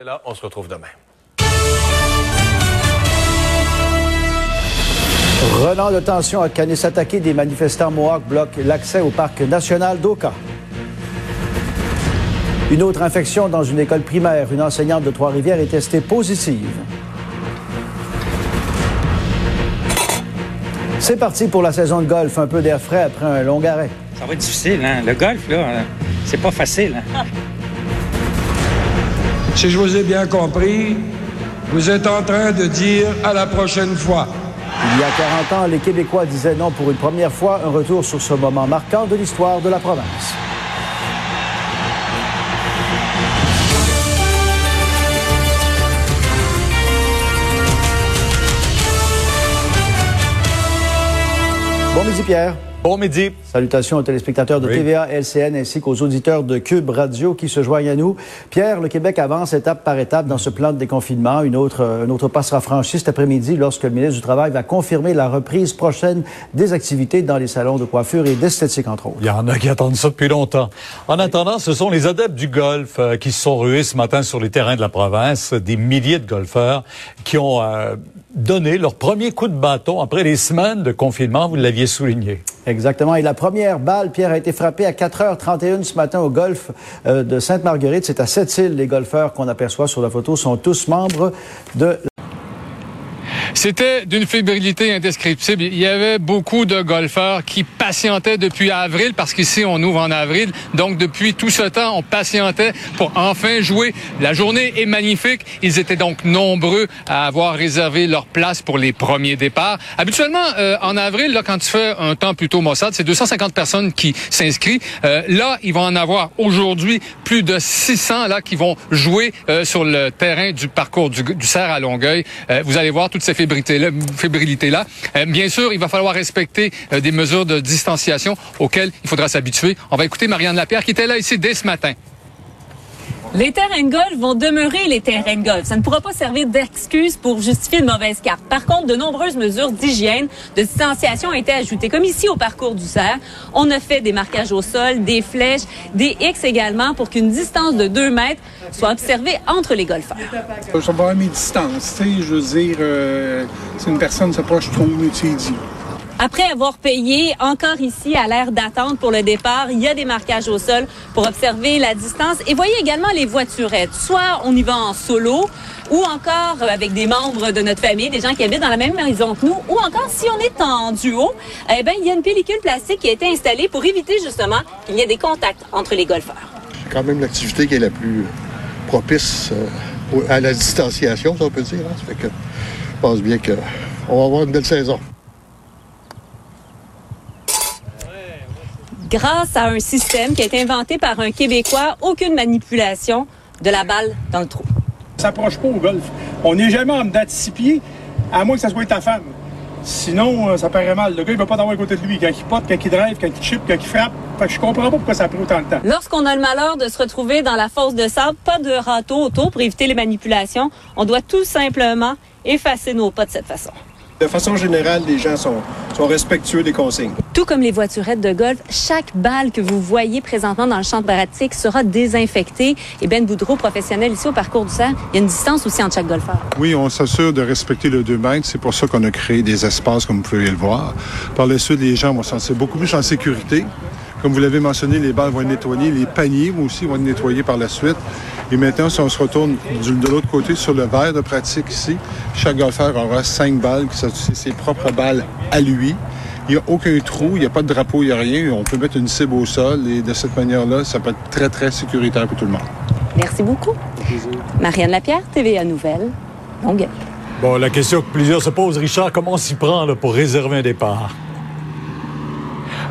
Et là, on se retrouve demain. Renan de tension à Kanisataki, des manifestants Mohawk bloquent l'accès au parc national d'Oka. Une autre infection dans une école primaire. Une enseignante de Trois-Rivières est testée positive. C'est parti pour la saison de golf. Un peu d'air frais après un long arrêt. Ça va être difficile, hein? Le golf, là, euh, c'est pas facile. Hein? Si je vous ai bien compris, vous êtes en train de dire à la prochaine fois. Il y a 40 ans, les Québécois disaient non pour une première fois. Un retour sur ce moment marquant de l'histoire de la province. Bon midi, Pierre. Bon midi. Salutations aux téléspectateurs de Oui. TVA, LCN ainsi qu'aux auditeurs de Cube Radio qui se joignent à nous. Pierre, le Québec avance étape par étape dans ce plan de déconfinement. Une autre, un autre pas sera franchi cet après-midi lorsque le ministre du Travail va confirmer la reprise prochaine des activités dans les salons de coiffure et d'esthétique, entre autres. Il y en a qui attendent ça depuis longtemps. En attendant, ce sont les adeptes du golf euh, qui se sont rués ce matin sur les terrains de la province, des milliers de golfeurs qui ont euh, donné leur premier coup de bâton après les semaines de confinement, vous l'aviez souligné. Exactement. Et la première balle, Pierre, a été frappée à 4h31 ce matin au golf euh, de Sainte-Marguerite. C'est à Sept-Îles. Les golfeurs qu'on aperçoit sur la photo sont tous membres de C'était d'une fébrilité indescriptible. Il y avait beaucoup de golfeurs qui patientaient depuis avril, parce qu'ici, on ouvre en avril. Donc, depuis tout ce temps, on patientait pour enfin jouer. La journée est magnifique. Ils étaient donc nombreux à avoir réservé leur place pour les premiers départs. Habituellement, euh, en avril, là, quand tu fais un temps plutôt maussade, c'est 250 personnes qui s'inscrivent. Euh, là, ils vont en avoir aujourd'hui plus de 600 là qui vont jouer euh, sur le terrain du parcours du, du Cerf à Longueuil. Euh, vous allez voir toutes ces fébrilités-là. Euh, bien sûr, il va falloir respecter euh, des mesures de distanciation auxquelles il faudra s'habituer. On va écouter Marianne Lapierre qui était là ici dès ce matin. Les terrains de golf vont demeurer les terrains de golf. Ça ne pourra pas servir d'excuse pour justifier une mauvaise carte. Par contre, de nombreuses mesures d'hygiène, de distanciation ont été ajoutées. Comme ici au parcours du Cerf, on a fait des marquages au sol, des flèches, des X également pour qu'une distance de 2 mètres soit observée entre les golfeurs. Je vais avoir mes distances, je veux dire, euh, si une personne s'approche trop, tu. Après avoir payé, encore ici à l'aire d'attente pour le départ, il y a des marquages au sol pour observer la distance. Et voyez également les voiturettes. Soit on y va en solo, ou encore avec des membres de notre famille, des gens qui habitent dans la même maison que nous, ou encore si on est en duo, eh ben il y a une pellicule plastique qui a été installée pour éviter justement qu'il y ait des contacts entre les golfeurs. C'est quand même l'activité qui est la plus propice euh, à la distanciation, si on peut dire. hein. Ça fait que je pense bien qu'on va avoir une belle saison. Grâce à un système qui a été inventé par un Québécois, aucune manipulation de la balle dans le trou. S'approche pas au golf. On n'est jamais en dedans de six pieds, à moins que ça soit ta femme. Sinon, euh, ça paraît mal. Le gars, il va pas t'avoir à côté de lui. Quand il pote, quand il drive, quand il chip, quand il frappe. Fait que je comprends pas pourquoi ça prend autant de temps. Lorsqu'on a le malheur de se retrouver dans la fosse de sable, pas de râteau autour pour éviter les manipulations. On doit tout simplement effacer nos pas de cette façon. De façon générale, les gens sont, sont respectueux des consignes. Tout comme les voiturettes de golf, chaque balle que vous voyez présentement dans le champ de pratique sera désinfectée. Et Ben Boudreau, professionnel ici au parcours du cerf, il y a une distance aussi entre chaque golfeur. Oui, on s'assure de respecter le 2 mètres. C'est pour ça qu'on a créé des espaces, comme vous pouvez le voir. Par la suite, les gens vont se sentir beaucoup plus en sécurité. Comme vous l'avez mentionné, les balles vont être nettoyées, les paniers aussi vont être nettoyés par la suite. Et maintenant, si on se retourne du- de l'autre côté sur le verre de pratique ici, chaque golfeur aura cinq balles, qui sont ses propres balles à lui. Il n'y a aucun trou, il n'y a pas de drapeau, il n'y a rien. On peut mettre une cible au sol et de cette manière-là, ça peut être très, très sécuritaire pour tout le monde. Merci beaucoup. Marianne Lapierre, TVA Nouvelle, Longueuil. Bon, la question que plusieurs se posent, Richard, comment on s'y prend là, pour réserver un départ?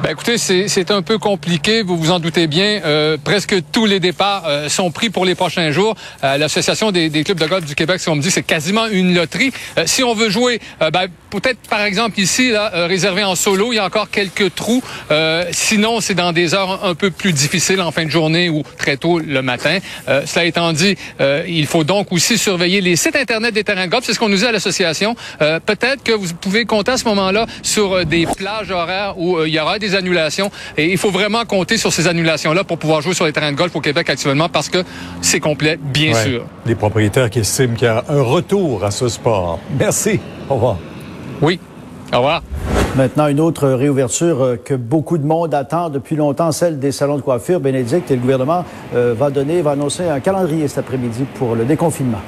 Ben écoutez, c'est c'est un peu compliqué, vous vous en doutez bien. Euh, presque tous les départs euh, sont pris pour les prochains jours. Euh, L'Association des, des clubs de golf du Québec, si on me dit, c'est quasiment une loterie. Euh, si on veut jouer, euh, ben, peut-être, par exemple, ici, là, euh, réservé en solo, il y a encore quelques trous. Euh, sinon, c'est dans des heures un, peu plus difficiles en fin de journée ou très tôt le matin. Euh, cela étant dit, euh, il faut donc aussi surveiller les sites Internet des terrains de golf. C'est ce qu'on nous dit à l'association. Euh, peut-être que vous pouvez compter à ce moment-là sur des plages horaires où il y aura des annulations. Et il faut vraiment compter sur ces annulations-là pour pouvoir jouer sur les terrains de golf au Québec actuellement parce que c'est complet, bien sûr. Les propriétaires qui estiment qu'il y a un retour à ce sport. Merci. Au revoir. Oui. Au revoir. Maintenant, une autre réouverture euh, que beaucoup de monde attend depuis longtemps, celle des salons de coiffure. Bénédicte et le gouvernement euh, va donner, va annoncer un calendrier cet après-midi pour le déconfinement.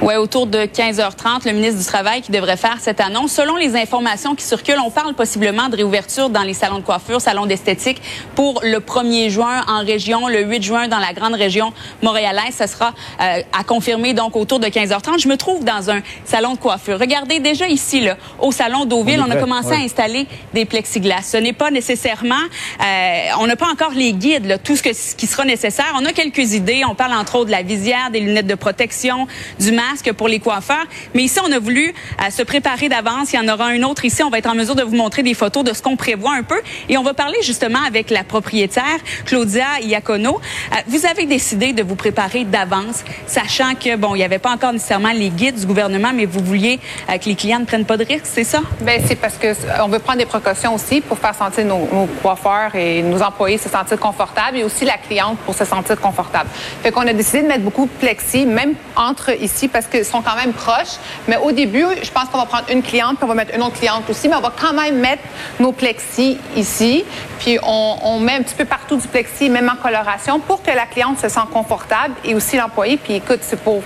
Oui, autour de 15h30, le ministre du Travail qui devrait faire cette annonce. Selon les informations qui circulent, on parle possiblement de réouverture dans les salons de coiffure, salons d'esthétique pour le 1er juin en région, le 8 juin dans la grande région montréalaise. Ce sera euh, à confirmer donc autour de 15h30. Je me trouve dans un salon de coiffure. Regardez déjà ici, là, au salon d'Auville, on, on, a commencé à installer des plexiglas. Ce n'est pas nécessairement, euh, on n'a pas encore les guides, là, tout ce, que, ce qui sera nécessaire. On a quelques idées. On parle entre autres de la visière, des lunettes de protection, du masque que pour les coiffeurs. Mais ici, on a voulu euh, se préparer d'avance. Il y en aura un autre ici. On va être en mesure de vous montrer des photos de ce qu'on prévoit un peu. Et on va parler justement avec la propriétaire, Claudia Iacono. Euh, vous avez décidé de vous préparer d'avance, sachant que, bon, il n'y avait pas encore nécessairement les guides du gouvernement, mais vous vouliez euh, que les clients ne prennent pas de risques, c'est ça? Bien, c'est parce que on veut prendre des précautions aussi pour faire sentir nos, nos, coiffeurs et nos employés se sentir confortables et aussi la cliente pour se sentir confortable. Fait qu'on a décidé de mettre beaucoup de plexi, même entre ici, parce qu'ils sont quand même proches. Mais au début, je pense qu'on va prendre une cliente, puis on va mettre une autre cliente aussi, mais on va quand même mettre nos plexis ici, puis on, on met un petit peu partout du plexi, même en coloration, pour que la cliente se sente confortable et aussi l'employé. Puis écoute, c'est pour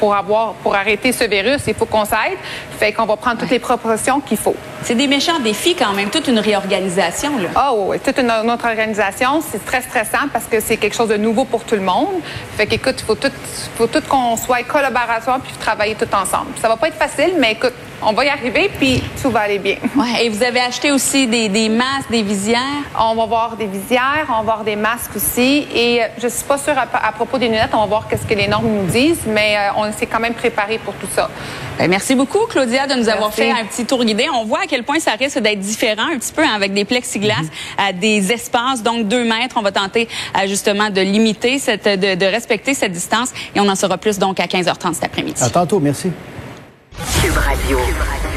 pour avoir, pour arrêter ce virus, il faut qu'on s'aide. Fait qu'on va prendre toutes les proportions qu'il faut. C'est des méchants défis quand même, toute une réorganisation. Là. Ah oui, toute une, autre organisation. C'est très stressant parce que c'est quelque chose de nouveau pour tout le monde. Fait qu'écoute, il faut tout, faut tout qu'on soit collaborateur puis travailler tout ensemble. Ça va pas être facile, mais écoute, on va y arriver, puis tout va aller bien. Ouais, et vous avez acheté aussi des, des, masques, des visières? On va voir des visières, on va voir des masques aussi. Et euh, je suis pas sûre à, à propos des lunettes, on va voir qu'est-ce que les normes nous disent, mais euh, on s'est quand même préparé pour tout ça. Bien, merci beaucoup, Claudia, de nous Merci. avoir fait un petit tour guidé. On voit à quel point ça risque d'être différent un petit peu hein, avec des plexiglas, mm -hmm. des espaces, donc deux mètres. On va tenter justement de limiter, cette, de, de respecter cette distance et on en saura plus donc à 15h30 cet après-midi. À tantôt, merci. Cube Radio. Cube Radio.